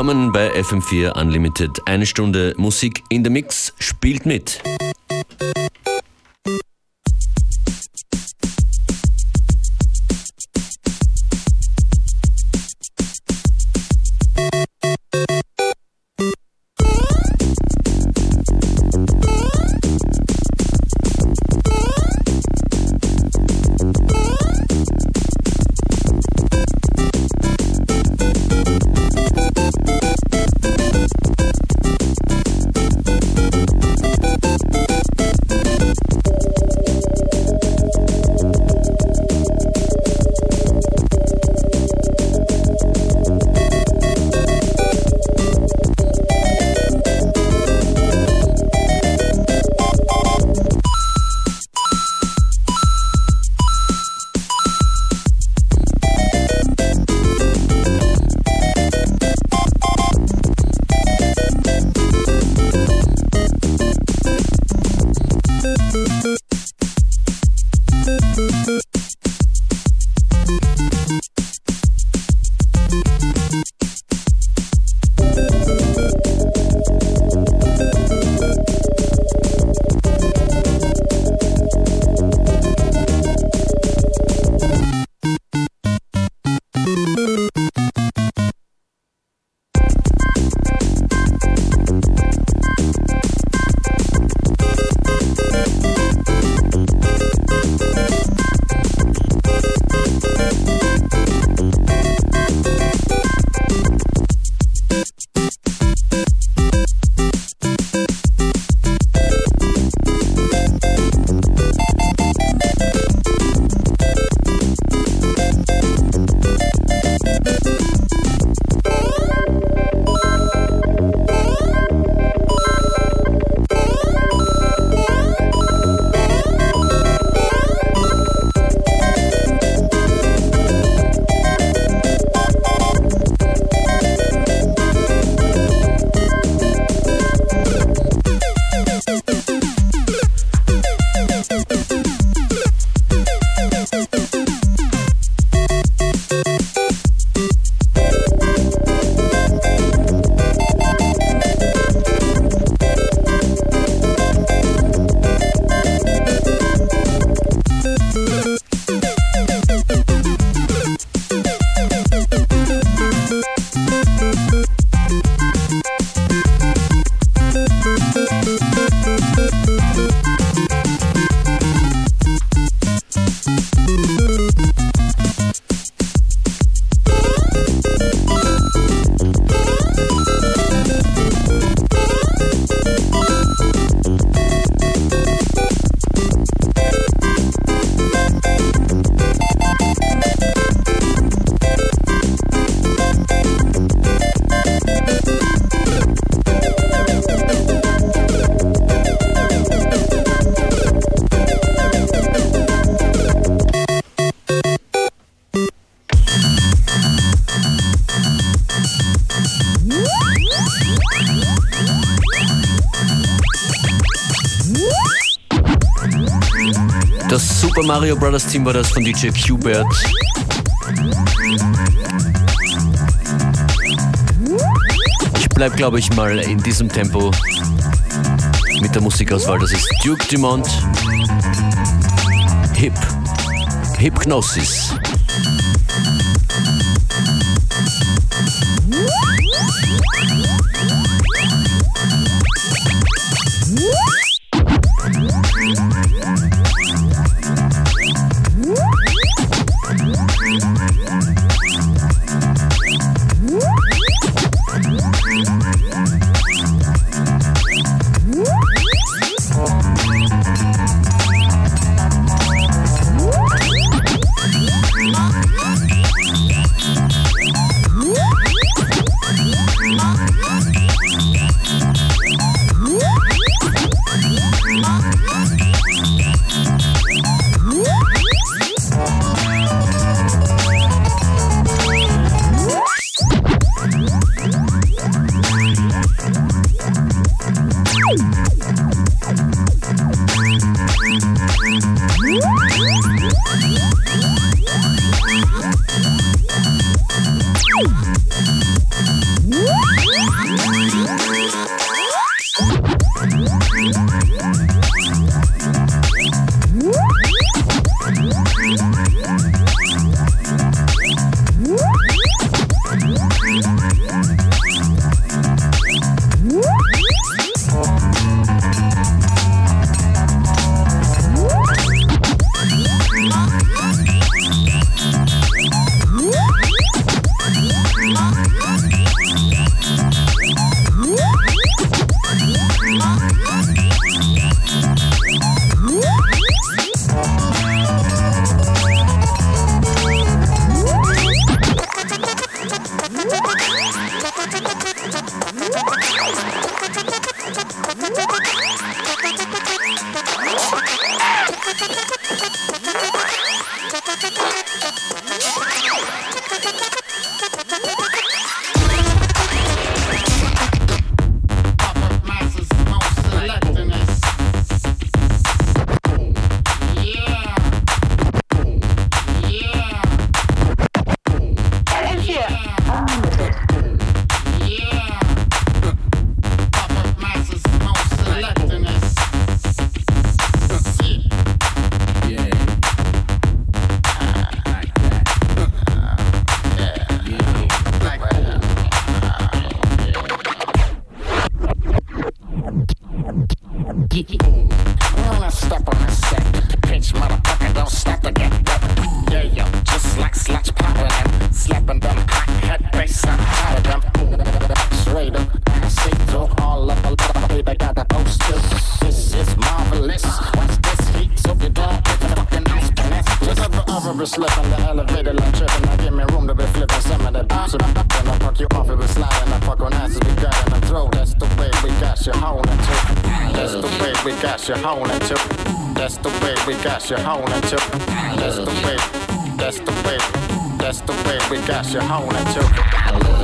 willkommen bei FM4 Unlimited. Eine Stunde Musik in der Mix spielt mit. Mario Brothers Team war das von DJ Qbert. Ich bleib, glaube ich, mal in diesem Tempo mit der Musikauswahl. Das ist Duke Dumont, Hip, Hypnosis. Talk all up a lot of baby got the posters. This is marvelous. Watch this heat so you don't get the fucking ice Just up the over slip on the elevator like tripping. Now give me room to be flipping some of that bounce. Then I fuck you off if it's sliding. I fuck on asses we got in the throat. That's the way we got you honing to. That's the way we got you honing to. That's the way we got you honing to. That's the way. That's the way. That's the way we got you honing to.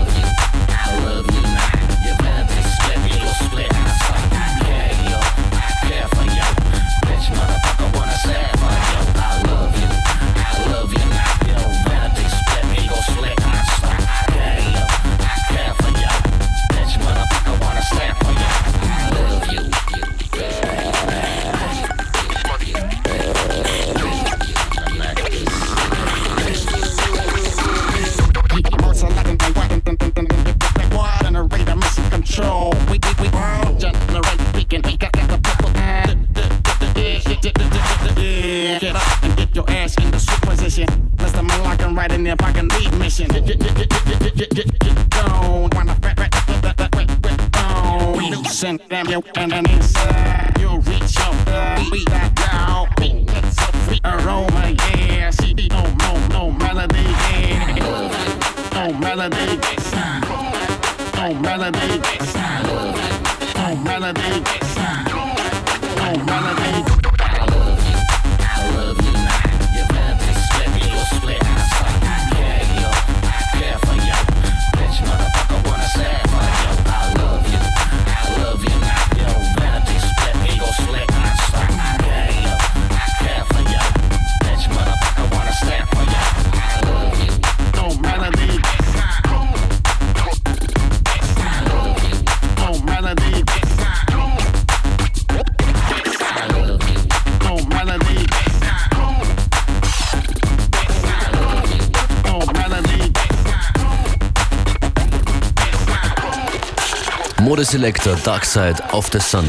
Modeselektor Dark Side of the Sun.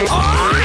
Ha ha ha!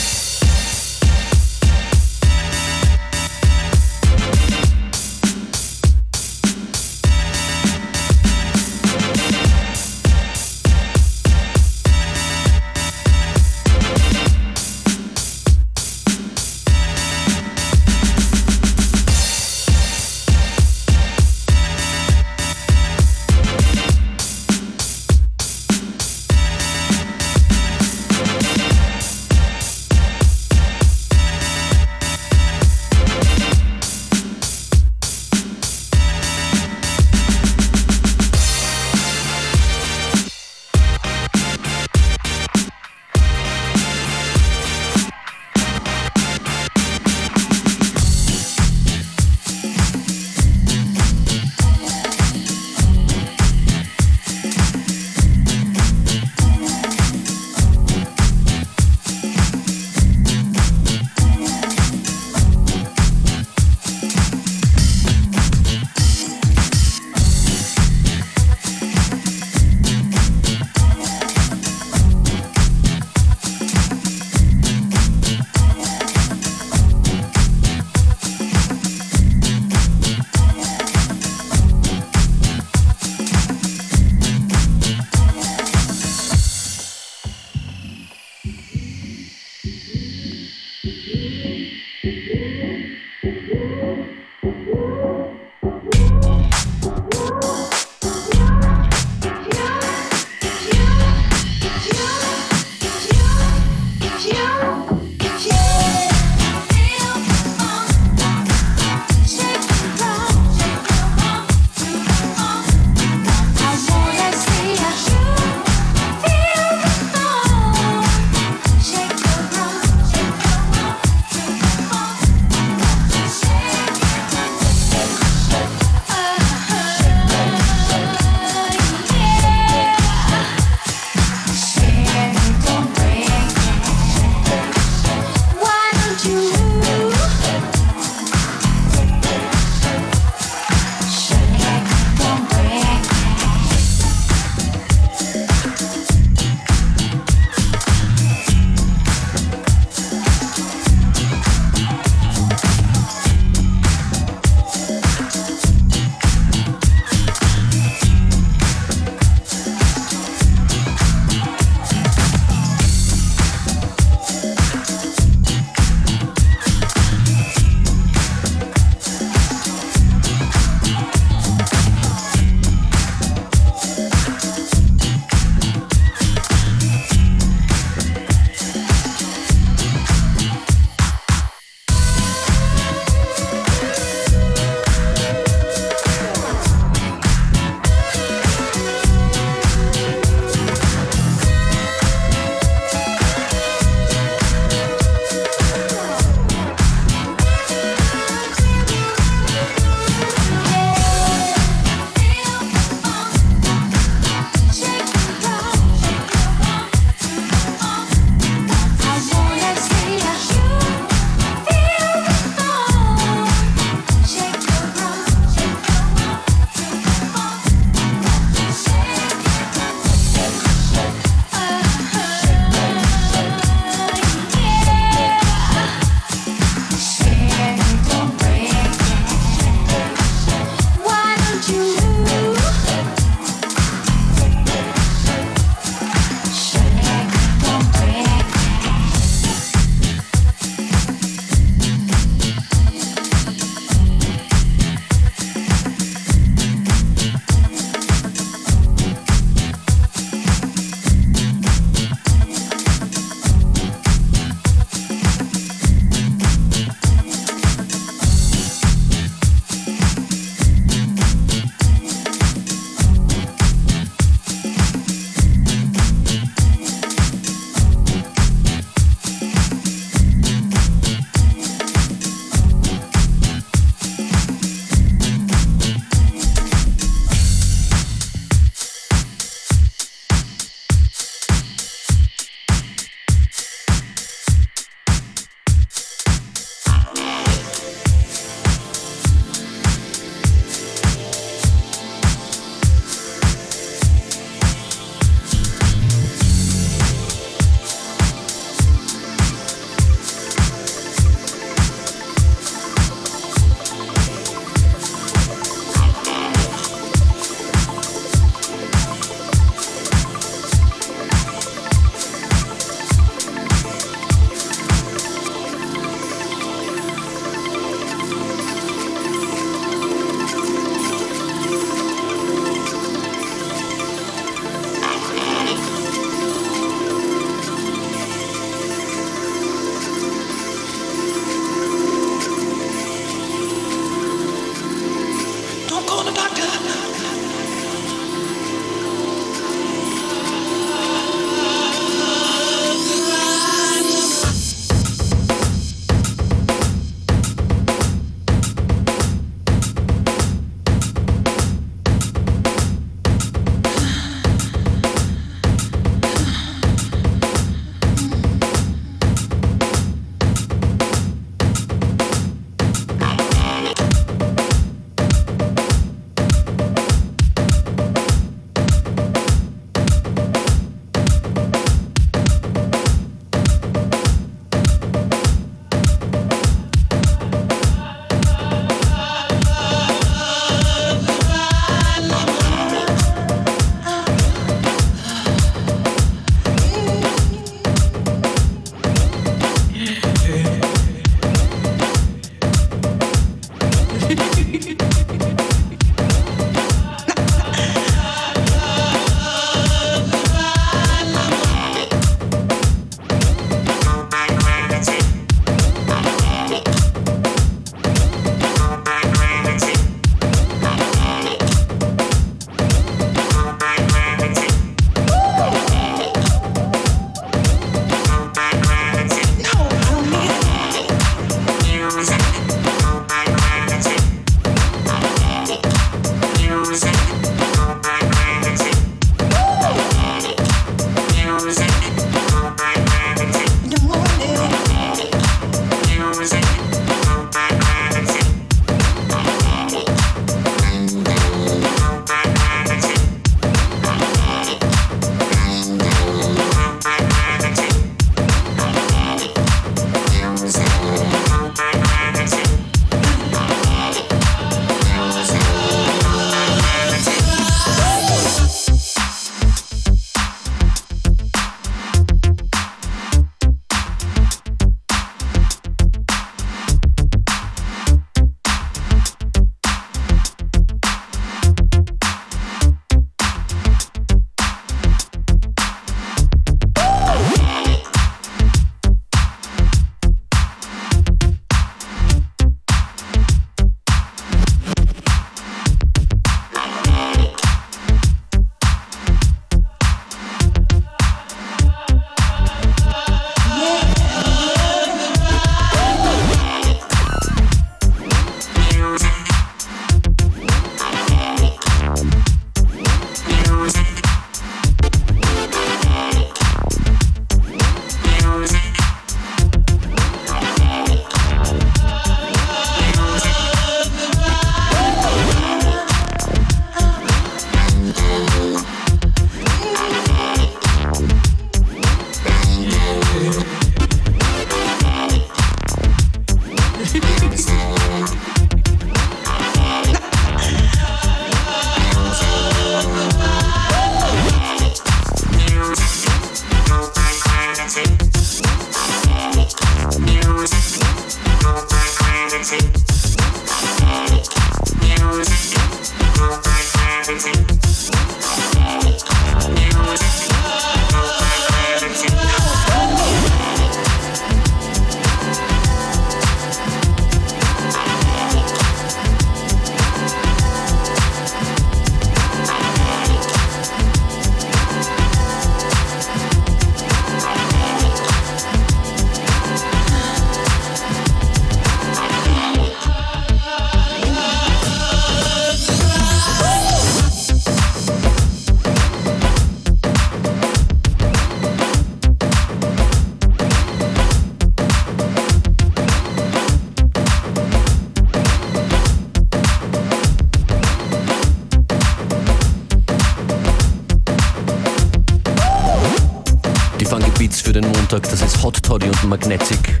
Toddy und Magnetic.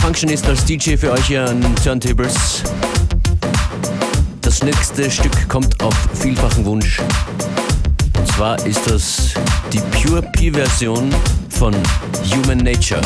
Functionist als DJ für euch hier an Turntables. Das nächste Stück kommt auf vielfachen Wunsch. Und zwar ist das die Pure P-Version von Human Nature.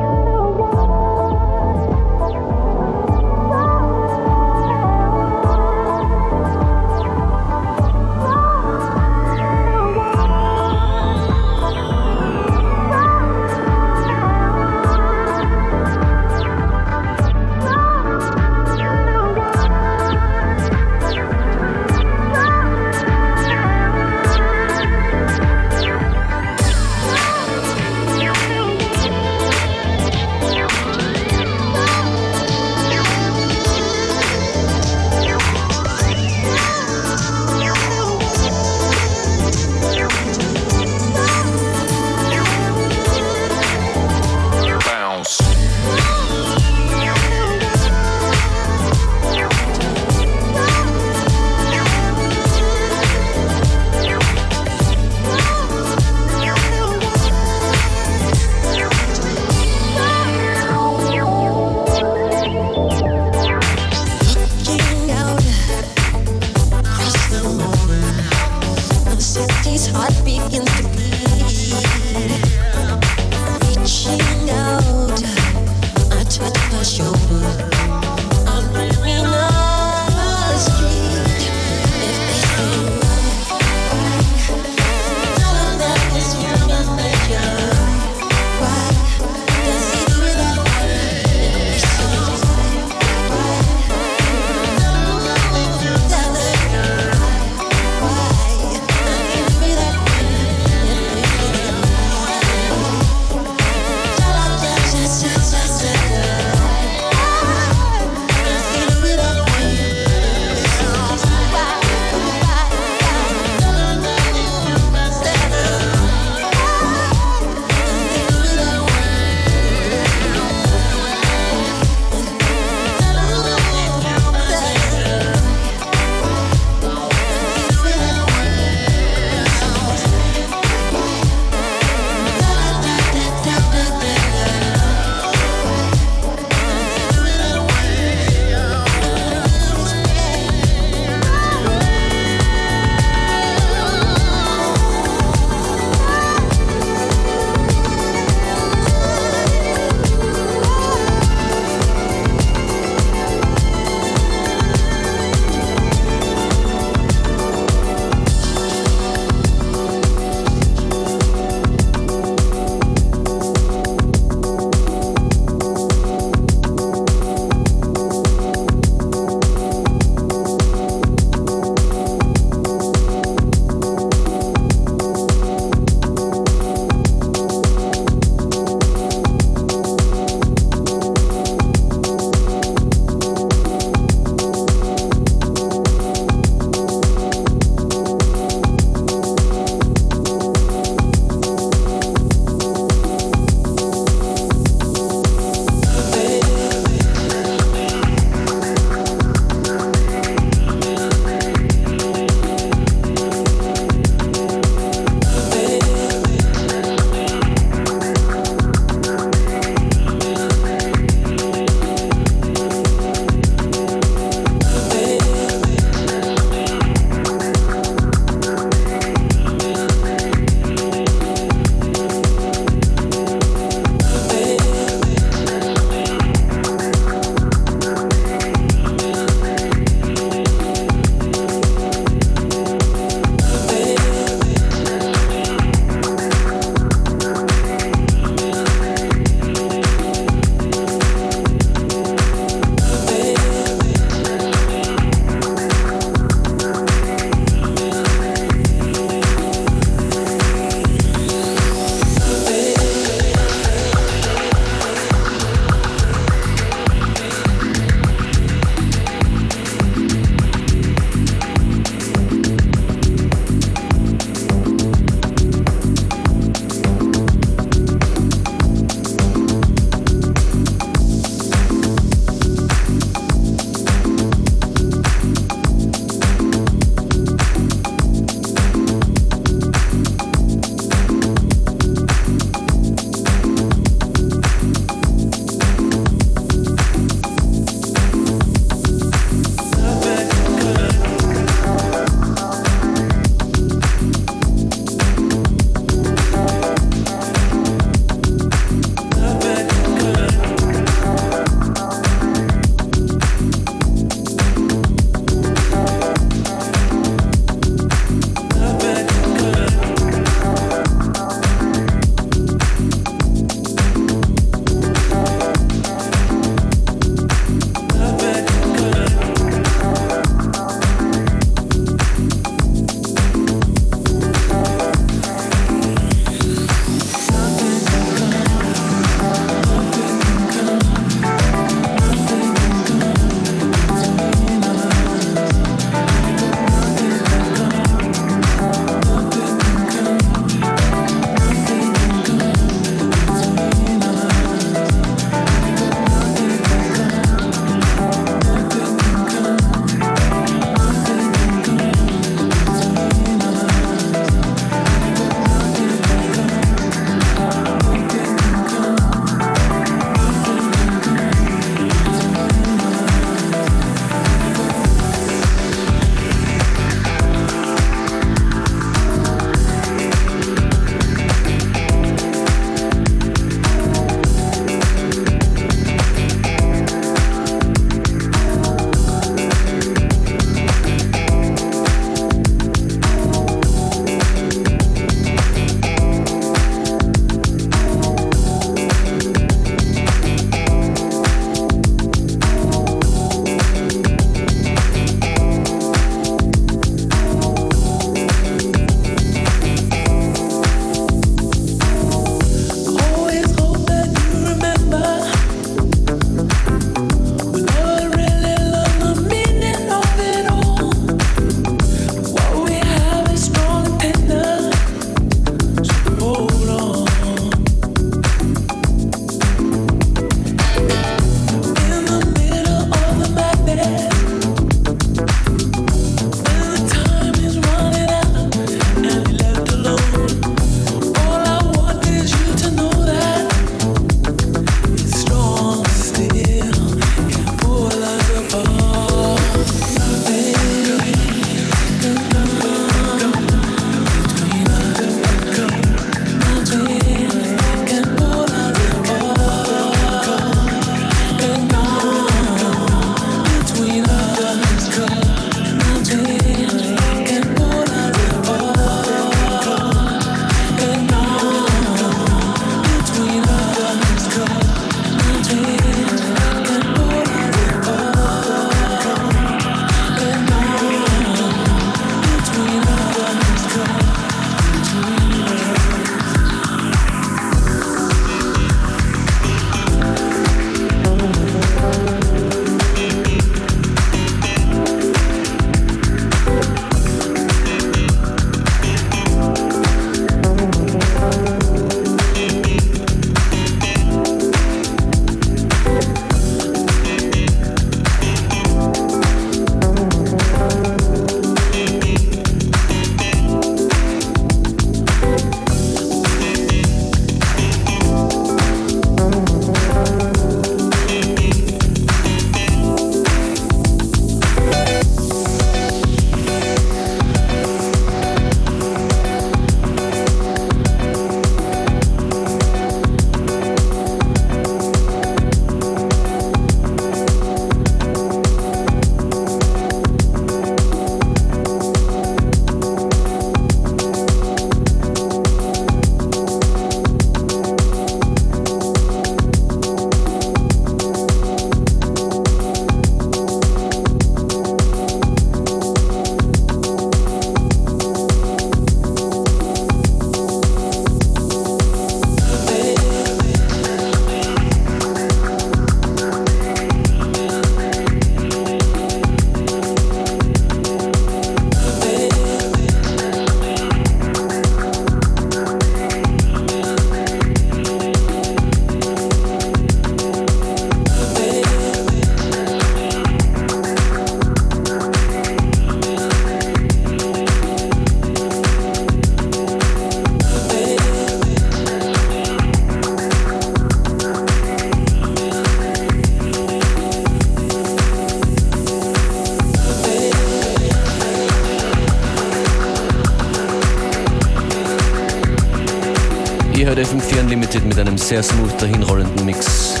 Heute FM4 Unlimited mit einem sehr smooth dahinrollenden Mix.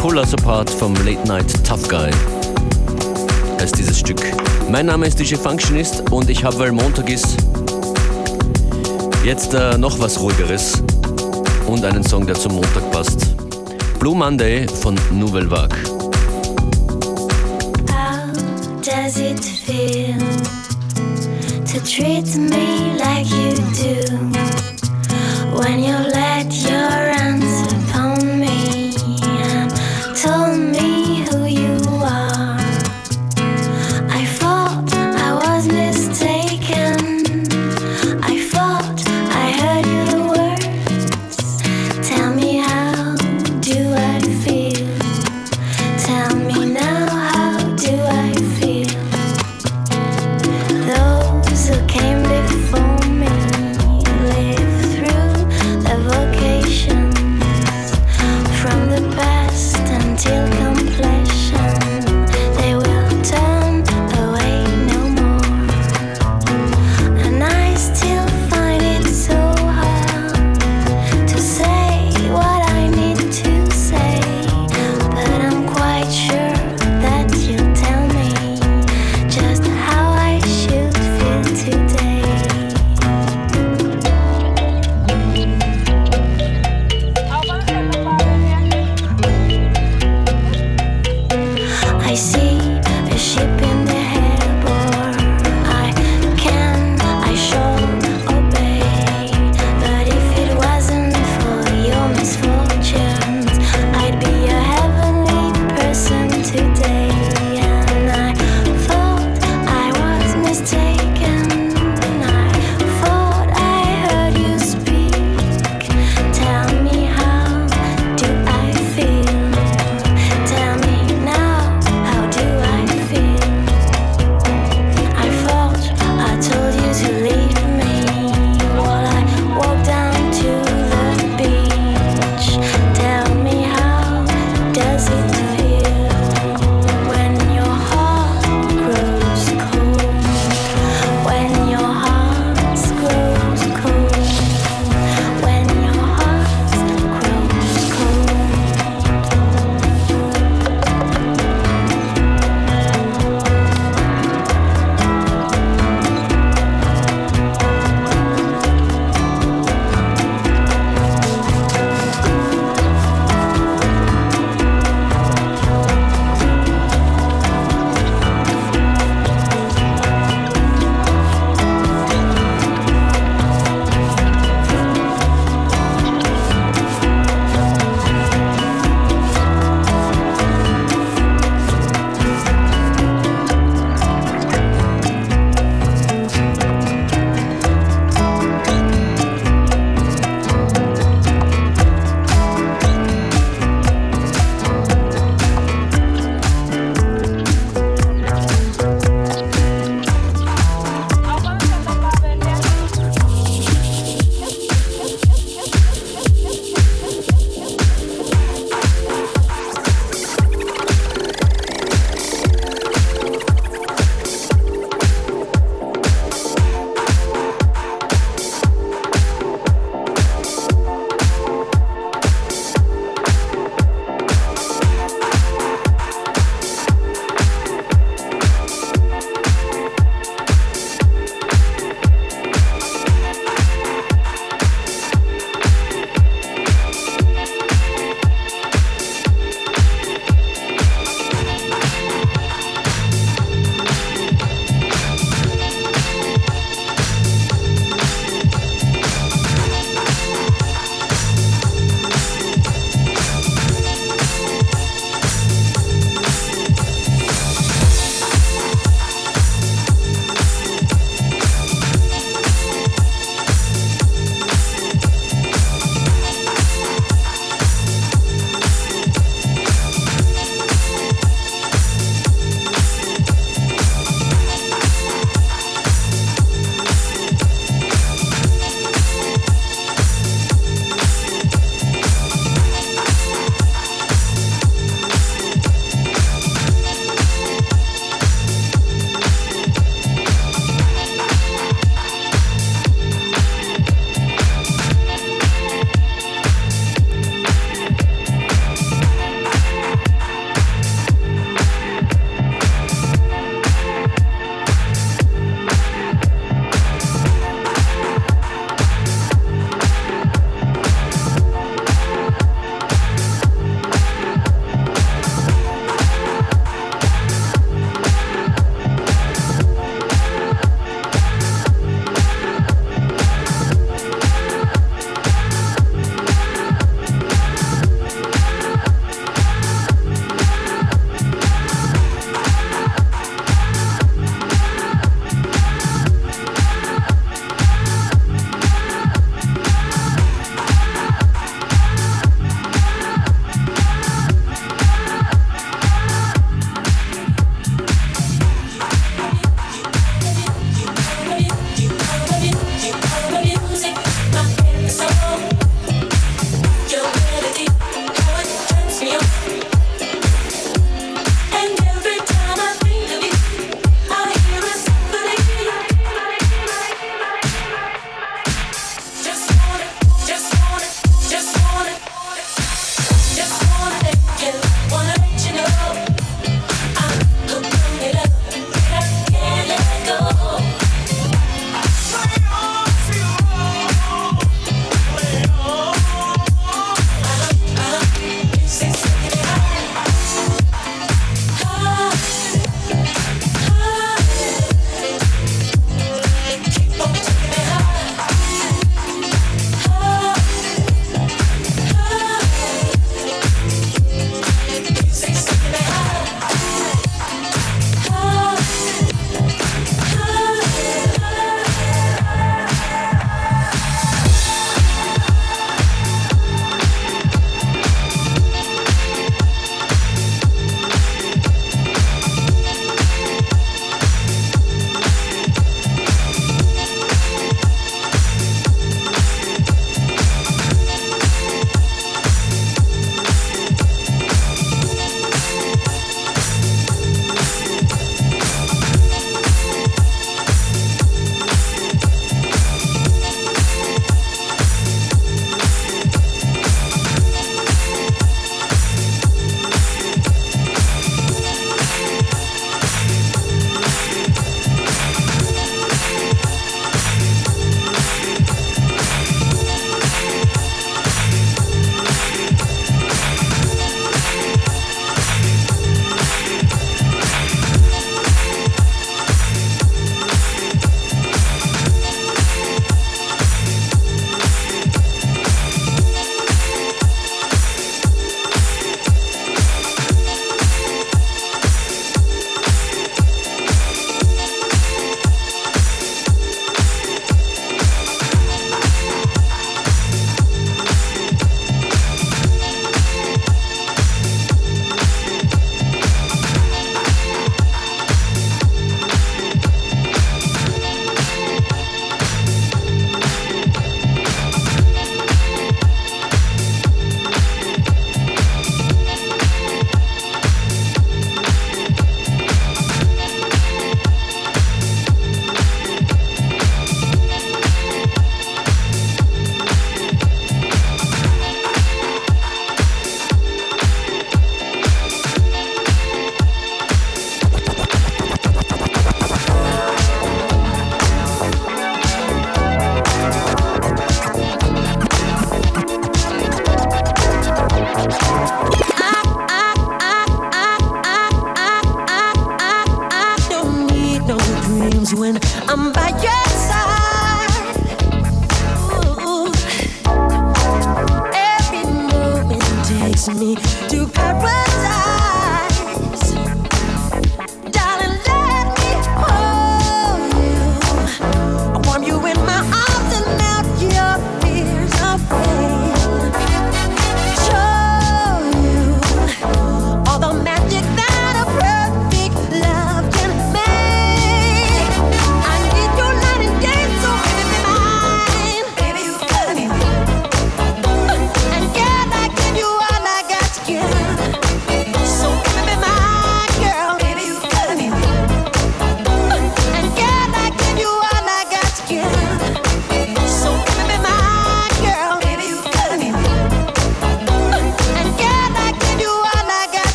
Pull Us Apart vom Late Night Tough Guy heißt dieses Stück. Mein Name ist DJ Functionist und ich habe, weil Montag ist, jetzt äh, noch was ruhigeres und einen Song, der zum Montag passt. Blue Monday von Nouvelle Vague. How does it feel to treat me like you do when you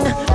nothing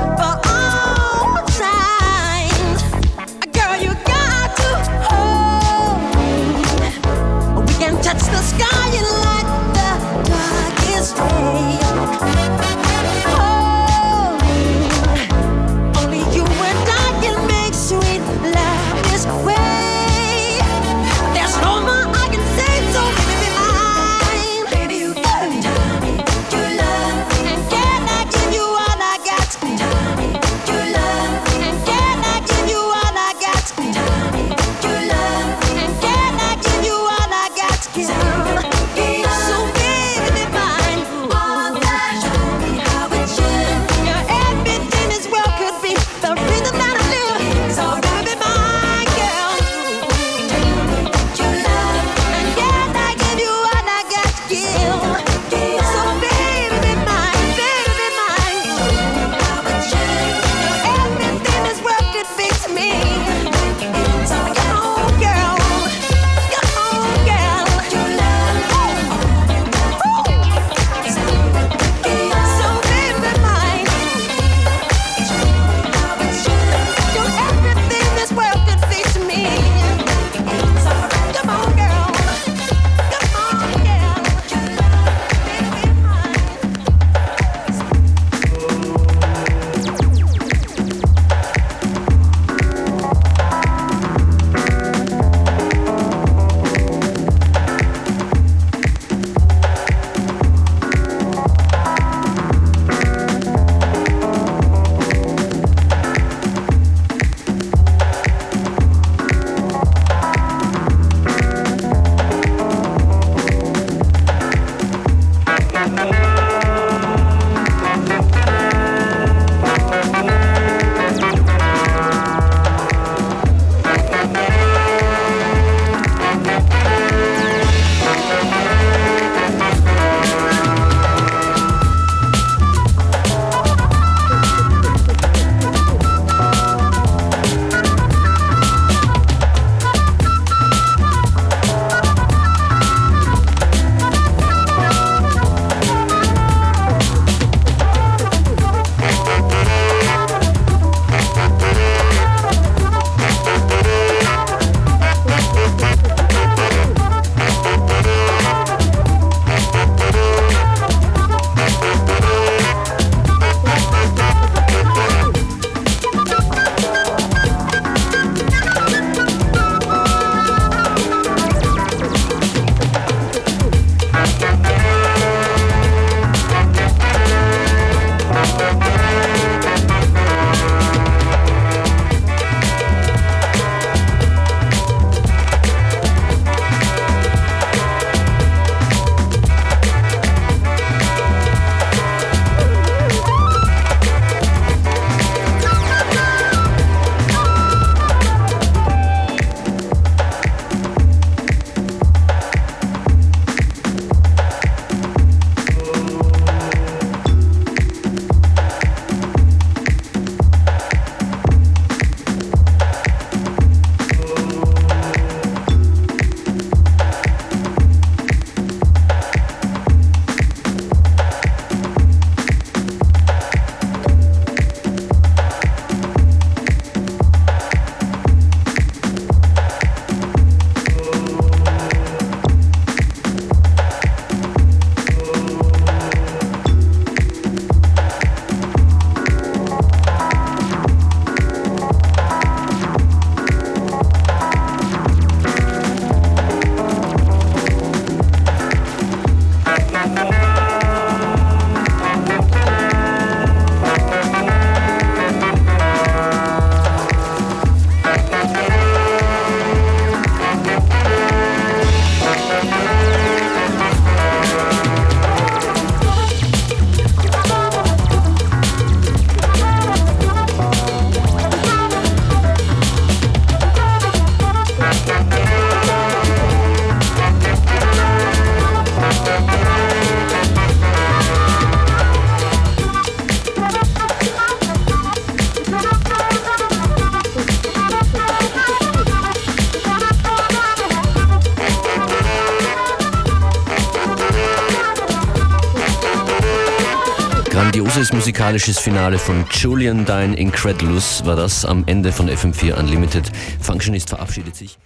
musikalisches Finale von Julian Dine Incredulous war das am Ende von FM4 Unlimited. Functionist verabschiedet sich.